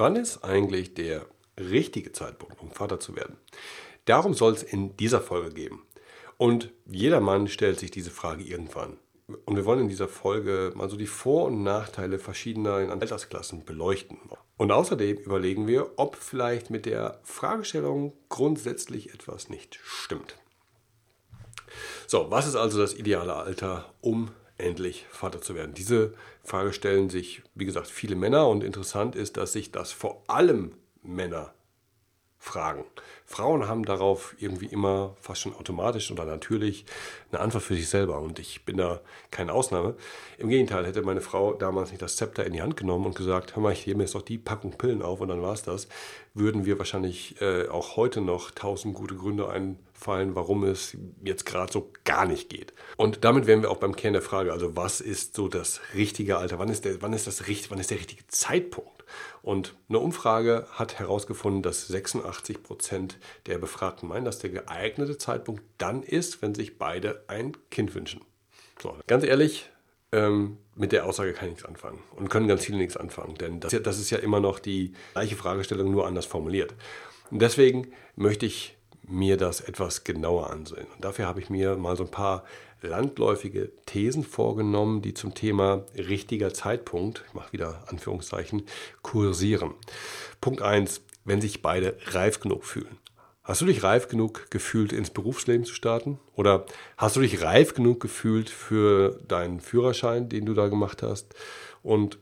Wann ist eigentlich der richtige Zeitpunkt, um Vater zu werden? Darum soll es in dieser Folge gehen. Und jeder Mann stellt sich diese Frage irgendwann. Und wir wollen in dieser Folge mal so die Vor- und Nachteile verschiedener Altersklassen beleuchten. Und außerdem überlegen wir, ob vielleicht mit der Fragestellung grundsätzlich etwas nicht stimmt. So, was ist also das ideale Alter, um endlich Vater zu werden? Diese Frage stellen sich, wie gesagt, viele Männer und interessant ist, dass sich das vor allem Männer fragen. Frauen haben darauf irgendwie immer fast schon automatisch oder natürlich eine Antwort für sich selber und ich bin da keine Ausnahme. Im Gegenteil, hätte meine Frau damals nicht das Zepter in die Hand genommen und gesagt, hör mal, ich nehme jetzt doch die Packung Pillen auf und dann war es das, würden wir wahrscheinlich äh, auch heute noch tausend gute Gründe einfallen, warum es jetzt gerade so gar nicht geht. Und damit wären wir auch beim Kern der Frage, also was ist so das richtige Alter? Wann ist der, wann ist das, wann ist der richtige Zeitpunkt? Und eine Umfrage hat herausgefunden, dass 86 Prozent der Befragten meinen, dass der geeignete Zeitpunkt dann ist, wenn sich beide ein Kind wünschen. So, ganz ehrlich, ähm, mit der Aussage kann ich nichts anfangen und können ganz viele nichts anfangen, denn das, das ist ja immer noch die gleiche Fragestellung, nur anders formuliert. Und deswegen möchte ich mir das etwas genauer ansehen. Und dafür habe ich mir mal so ein paar landläufige Thesen vorgenommen, die zum Thema richtiger Zeitpunkt, ich mache wieder Anführungszeichen, kursieren. Punkt 1, wenn sich beide reif genug fühlen. Hast du dich reif genug gefühlt, ins Berufsleben zu starten? Oder hast du dich reif genug gefühlt für deinen Führerschein, den du da gemacht hast? Und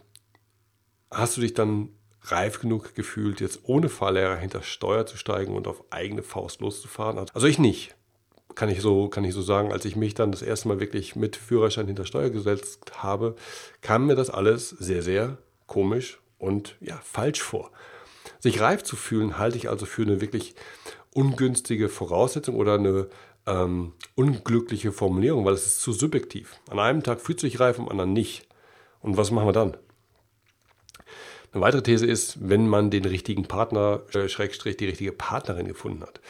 hast du dich dann reif genug gefühlt, jetzt ohne Fahrlehrer hinter Steuer zu steigen und auf eigene Faust loszufahren? Also ich nicht kann ich so, kann ich so sagen, als ich mich dann das erste Mal wirklich mit Führerschein hinter Steuer gesetzt habe, kam mir das alles sehr, sehr komisch und ja, falsch vor. Sich reif zu fühlen, halte ich also für eine wirklich ungünstige Voraussetzung oder eine ähm, unglückliche Formulierung, weil es ist zu subjektiv. An einem Tag fühlt sich reif, am anderen nicht. Und was machen wir dann? Eine weitere These ist, wenn man den richtigen Partner, äh, Schrägstrich, die richtige Partnerin gefunden hat.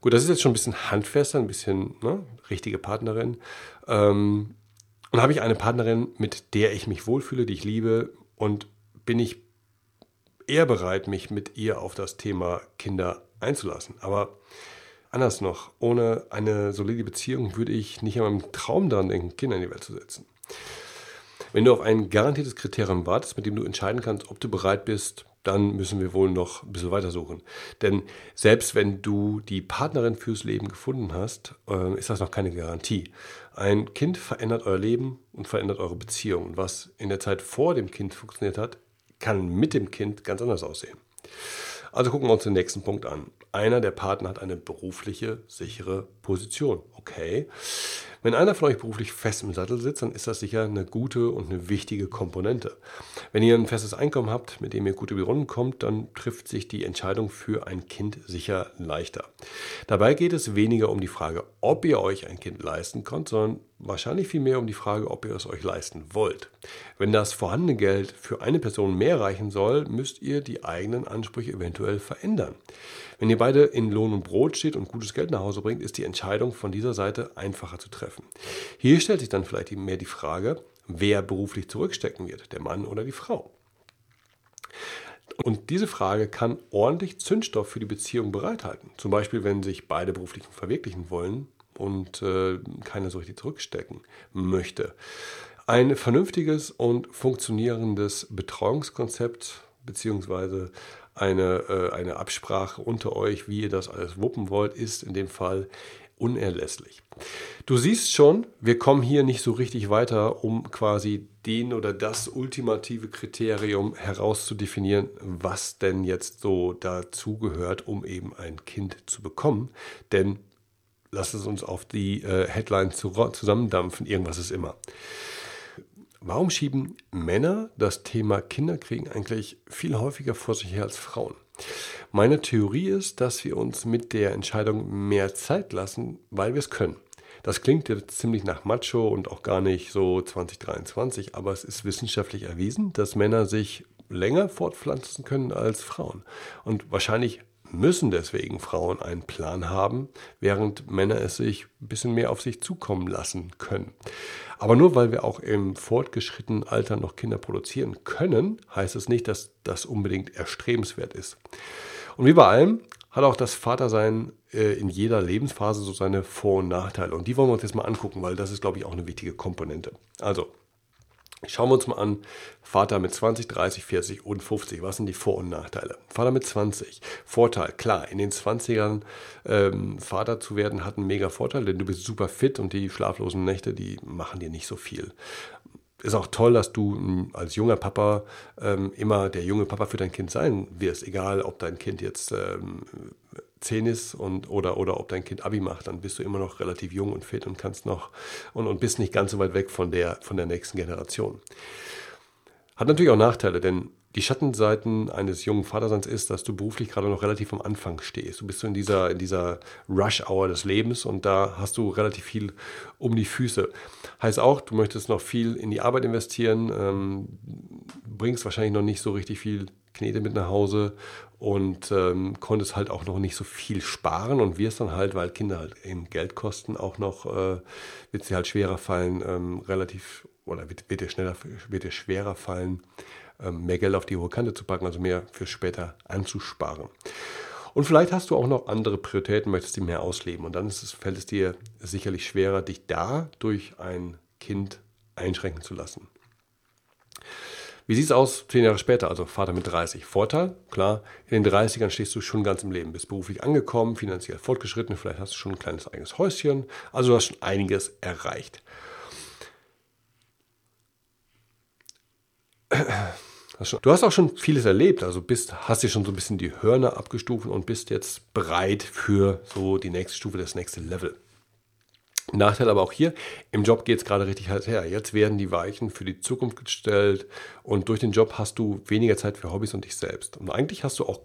Gut, das ist jetzt schon ein bisschen handfester, ein bisschen ne, richtige Partnerin. Ähm, und habe ich eine Partnerin, mit der ich mich wohlfühle, die ich liebe und bin ich eher bereit, mich mit ihr auf das Thema Kinder einzulassen. Aber anders noch, ohne eine solide Beziehung würde ich nicht an meinem Traum daran denken, Kinder in die Welt zu setzen. Wenn du auf ein garantiertes Kriterium wartest, mit dem du entscheiden kannst, ob du bereit bist, dann müssen wir wohl noch ein bisschen weiter suchen. Denn selbst wenn du die Partnerin fürs Leben gefunden hast, äh, ist das noch keine Garantie. Ein Kind verändert euer Leben und verändert eure Beziehung. Und was in der Zeit vor dem Kind funktioniert hat, kann mit dem Kind ganz anders aussehen. Also gucken wir uns den nächsten Punkt an. Einer der Partner hat eine berufliche, sichere Position. Okay. Wenn einer von euch beruflich fest im Sattel sitzt, dann ist das sicher eine gute und eine wichtige Komponente. Wenn ihr ein festes Einkommen habt, mit dem ihr gut über die Runden kommt, dann trifft sich die Entscheidung für ein Kind sicher leichter. Dabei geht es weniger um die Frage, ob ihr euch ein Kind leisten könnt, sondern wahrscheinlich vielmehr um die Frage, ob ihr es euch leisten wollt. Wenn das vorhandene Geld für eine Person mehr reichen soll, müsst ihr die eigenen Ansprüche eventuell verändern. Wenn ihr beide in Lohn und Brot steht und gutes Geld nach Hause bringt, ist die Entscheidung von dieser Seite einfacher zu treffen. Hier stellt sich dann vielleicht mehr die Frage, wer beruflich zurückstecken wird, der Mann oder die Frau. Und diese Frage kann ordentlich Zündstoff für die Beziehung bereithalten. Zum Beispiel, wenn sich beide beruflich verwirklichen wollen und äh, keiner so richtig zurückstecken möchte. Ein vernünftiges und funktionierendes Betreuungskonzept beziehungsweise eine, äh, eine Absprache unter euch, wie ihr das alles wuppen wollt, ist in dem Fall unerlässlich. Du siehst schon, wir kommen hier nicht so richtig weiter, um quasi den oder das ultimative Kriterium herauszudefinieren, was denn jetzt so dazugehört, um eben ein Kind zu bekommen. Denn lass es uns auf die äh, Headline zusammendampfen, irgendwas ist immer. Warum schieben Männer das Thema Kinderkriegen eigentlich viel häufiger vor sich her als Frauen? Meine Theorie ist, dass wir uns mit der Entscheidung mehr Zeit lassen, weil wir es können. Das klingt jetzt ziemlich nach Macho und auch gar nicht so 2023, aber es ist wissenschaftlich erwiesen, dass Männer sich länger fortpflanzen können als Frauen. Und wahrscheinlich müssen deswegen Frauen einen Plan haben, während Männer es sich ein bisschen mehr auf sich zukommen lassen können. Aber nur weil wir auch im fortgeschrittenen Alter noch Kinder produzieren können, heißt es nicht, dass das unbedingt erstrebenswert ist. Und wie bei allem hat auch das Vatersein äh, in jeder Lebensphase so seine Vor- und Nachteile. Und die wollen wir uns jetzt mal angucken, weil das ist, glaube ich, auch eine wichtige Komponente. Also, Schauen wir uns mal an, Vater mit 20, 30, 40 und 50. Was sind die Vor- und Nachteile? Vater mit 20. Vorteil, klar, in den 20ern ähm, Vater zu werden hat einen mega Vorteil, denn du bist super fit und die schlaflosen Nächte, die machen dir nicht so viel. Ist auch toll, dass du hm, als junger Papa ähm, immer der junge Papa für dein Kind sein wirst, egal ob dein Kind jetzt ähm, 10 ist und, oder, oder ob dein Kind Abi macht, dann bist du immer noch relativ jung und fit und kannst noch und, und bist nicht ganz so weit weg von der, von der nächsten Generation. Hat natürlich auch Nachteile, denn die Schattenseiten eines jungen Vaterseins ist, dass du beruflich gerade noch relativ am Anfang stehst. Du bist so in dieser, in dieser Rush-Hour des Lebens und da hast du relativ viel um die Füße. Heißt auch, du möchtest noch viel in die Arbeit investieren, ähm, bringst wahrscheinlich noch nicht so richtig viel Knete mit nach Hause und ähm, konntest halt auch noch nicht so viel sparen und wirst dann halt, weil Kinder halt eben Geld kosten, auch noch, äh, wird sie halt schwerer fallen, ähm, relativ, oder wird, wird, dir schneller, wird dir schwerer fallen, mehr Geld auf die hohe Kante zu packen, also mehr für später anzusparen. Und vielleicht hast du auch noch andere Prioritäten, möchtest die mehr ausleben und dann es, fällt es dir sicherlich schwerer, dich da durch ein Kind einschränken zu lassen. Wie sieht es aus zehn Jahre später, also Vater mit 30? Vorteil, klar, in den 30ern stehst du schon ganz im Leben, bist beruflich angekommen, finanziell fortgeschritten, vielleicht hast du schon ein kleines eigenes Häuschen, also du hast schon einiges erreicht. Du hast auch schon vieles erlebt, also bist, hast dir schon so ein bisschen die Hörner abgestuft und bist jetzt bereit für so die nächste Stufe, das nächste Level. Nachteil aber auch hier, im Job geht es gerade richtig heiß her. Jetzt werden die Weichen für die Zukunft gestellt und durch den Job hast du weniger Zeit für Hobbys und dich selbst. Und eigentlich hast du auch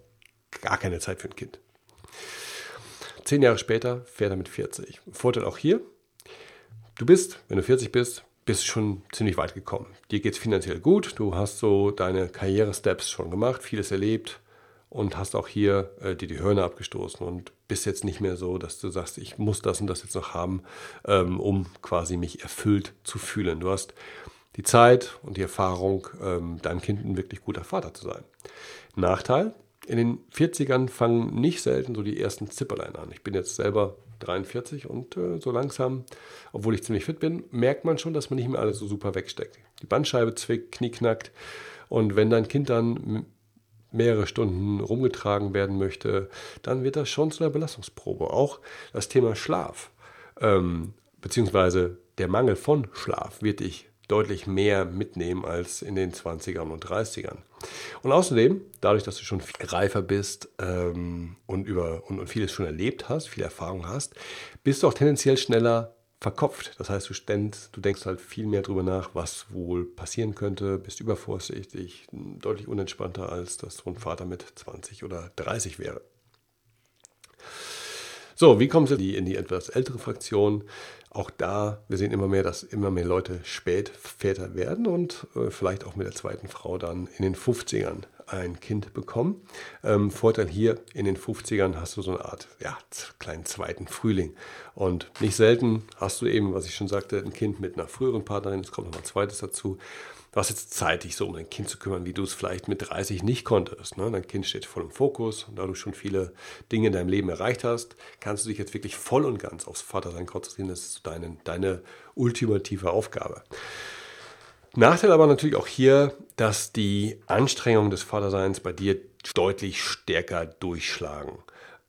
gar keine Zeit für ein Kind. Zehn Jahre später fährt er mit 40. Vorteil auch hier, du bist, wenn du 40 bist, bist schon ziemlich weit gekommen. Dir geht es finanziell gut, du hast so deine Karriere-Steps schon gemacht, vieles erlebt, und hast auch hier äh, dir die Hörner abgestoßen und bist jetzt nicht mehr so, dass du sagst, ich muss das und das jetzt noch haben, ähm, um quasi mich erfüllt zu fühlen. Du hast die Zeit und die Erfahrung, ähm, deinem Kind ein wirklich guter Vater zu sein. Nachteil, in den 40ern fangen nicht selten so die ersten Zipperlein an. Ich bin jetzt selber 43 und äh, so langsam, obwohl ich ziemlich fit bin, merkt man schon, dass man nicht mehr alles so super wegsteckt. Die Bandscheibe zwickt, Knie knackt und wenn dein Kind dann mehrere Stunden rumgetragen werden möchte, dann wird das schon zu einer Belastungsprobe. Auch das Thema Schlaf, ähm, beziehungsweise der Mangel von Schlaf, wird dich deutlich mehr mitnehmen als in den 20ern und 30ern. Und außerdem, dadurch, dass du schon viel reifer bist ähm, und, über, und, und vieles schon erlebt hast, viel Erfahrung hast, bist du auch tendenziell schneller verkopft. Das heißt, du, ständ, du denkst halt viel mehr darüber nach, was wohl passieren könnte, bist übervorsichtig, deutlich unentspannter, als das so ein Vater mit 20 oder 30 wäre. So, wie kommen Sie in die etwas ältere Fraktion? Auch da, wir sehen immer mehr, dass immer mehr Leute spät Väter werden und äh, vielleicht auch mit der zweiten Frau dann in den 50ern ein Kind bekommen. Ähm, Vorteil hier, in den 50ern hast du so eine Art ja, kleinen zweiten Frühling. Und nicht selten hast du eben, was ich schon sagte, ein Kind mit einer früheren Partnerin, es kommt noch ein zweites dazu. Du hast jetzt Zeit, dich so um dein Kind zu kümmern, wie du es vielleicht mit 30 nicht konntest. Ne? Dein Kind steht voll im Fokus und da du schon viele Dinge in deinem Leben erreicht hast, kannst du dich jetzt wirklich voll und ganz aufs Vatersein konzentrieren. Das ist deine, deine ultimative Aufgabe. Nachteil aber natürlich auch hier, dass die Anstrengungen des Vaterseins bei dir deutlich stärker durchschlagen.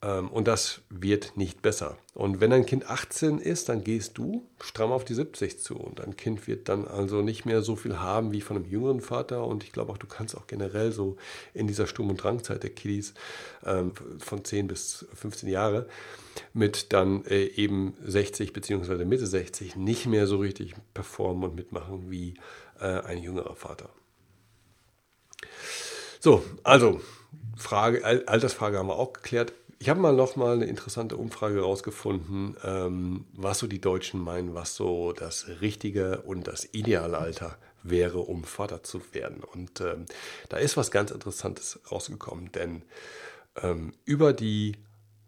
Ähm, und das wird nicht besser. Und wenn dein Kind 18 ist, dann gehst du stramm auf die 70 zu. Und dein Kind wird dann also nicht mehr so viel haben wie von einem jüngeren Vater. Und ich glaube auch, du kannst auch generell so in dieser Sturm- und Drangzeit der Kiddies ähm, von 10 bis 15 Jahre mit dann äh, eben 60 bzw. Mitte 60 nicht mehr so richtig performen und mitmachen wie äh, ein jüngerer Vater. So, also Frage, Altersfrage haben wir auch geklärt. Ich habe mal noch mal eine interessante Umfrage herausgefunden, ähm, was so die Deutschen meinen, was so das richtige und das ideale Alter wäre, um Vater zu werden. Und ähm, da ist was ganz Interessantes rausgekommen, denn ähm, über die,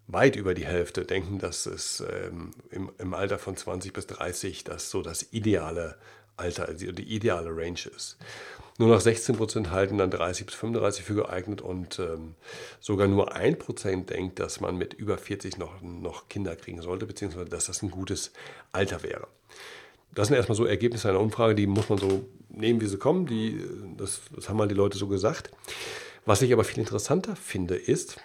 weit über die Hälfte denken, dass es ähm, im, im, Alter von 20 bis 30 das so das ideale Alter, also die ideale Range ist. Nur noch 16% halten dann 30 bis 35 für geeignet und ähm, sogar nur 1% denkt, dass man mit über 40 noch, noch Kinder kriegen sollte, beziehungsweise dass das ein gutes Alter wäre. Das sind erstmal so Ergebnisse einer Umfrage, die muss man so nehmen, wie sie kommen. Die, das, das haben mal die Leute so gesagt. Was ich aber viel interessanter finde, ist,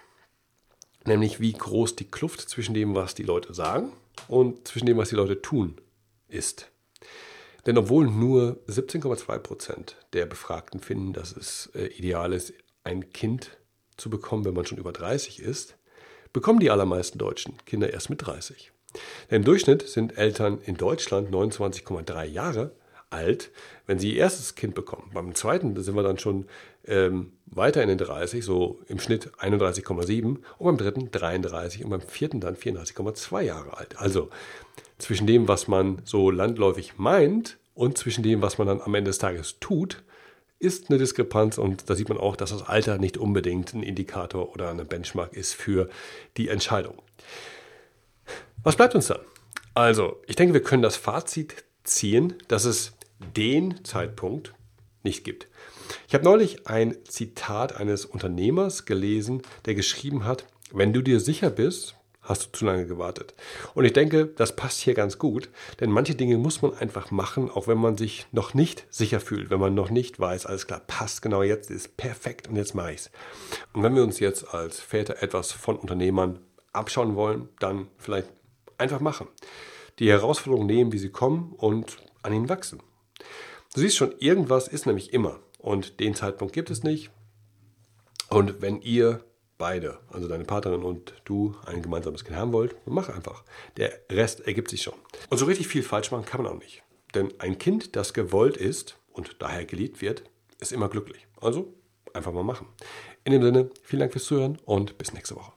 nämlich wie groß die Kluft zwischen dem, was die Leute sagen und zwischen dem, was die Leute tun, ist. Denn obwohl nur 17,2 Prozent der Befragten finden, dass es äh, ideal ist, ein Kind zu bekommen, wenn man schon über 30 ist, bekommen die allermeisten Deutschen Kinder erst mit 30. Denn im Durchschnitt sind Eltern in Deutschland 29,3 Jahre alt, wenn sie ihr erstes Kind bekommen. Beim zweiten sind wir dann schon ähm, weiter in den 30, so im Schnitt 31,7 und beim dritten 33 und beim vierten dann 34,2 Jahre alt. Also zwischen dem, was man so landläufig meint und zwischen dem, was man dann am Ende des Tages tut, ist eine Diskrepanz und da sieht man auch, dass das Alter nicht unbedingt ein Indikator oder eine Benchmark ist für die Entscheidung. Was bleibt uns dann? Also, ich denke, wir können das Fazit ziehen, dass es den Zeitpunkt nicht gibt. Ich habe neulich ein Zitat eines Unternehmers gelesen, der geschrieben hat, wenn du dir sicher bist, hast du zu lange gewartet. Und ich denke, das passt hier ganz gut, denn manche Dinge muss man einfach machen, auch wenn man sich noch nicht sicher fühlt, wenn man noch nicht weiß, alles klar, passt genau jetzt, ist perfekt und jetzt mache ich es. Und wenn wir uns jetzt als Väter etwas von Unternehmern abschauen wollen, dann vielleicht einfach machen. Die Herausforderungen nehmen, wie sie kommen und an ihnen wachsen. Du siehst schon, irgendwas ist nämlich immer. Und den Zeitpunkt gibt es nicht. Und wenn ihr beide, also deine Partnerin und du, ein gemeinsames Kind haben wollt, mach einfach. Der Rest ergibt sich schon. Und so richtig viel falsch machen kann man auch nicht. Denn ein Kind, das gewollt ist und daher geliebt wird, ist immer glücklich. Also einfach mal machen. In dem Sinne, vielen Dank fürs Zuhören und bis nächste Woche.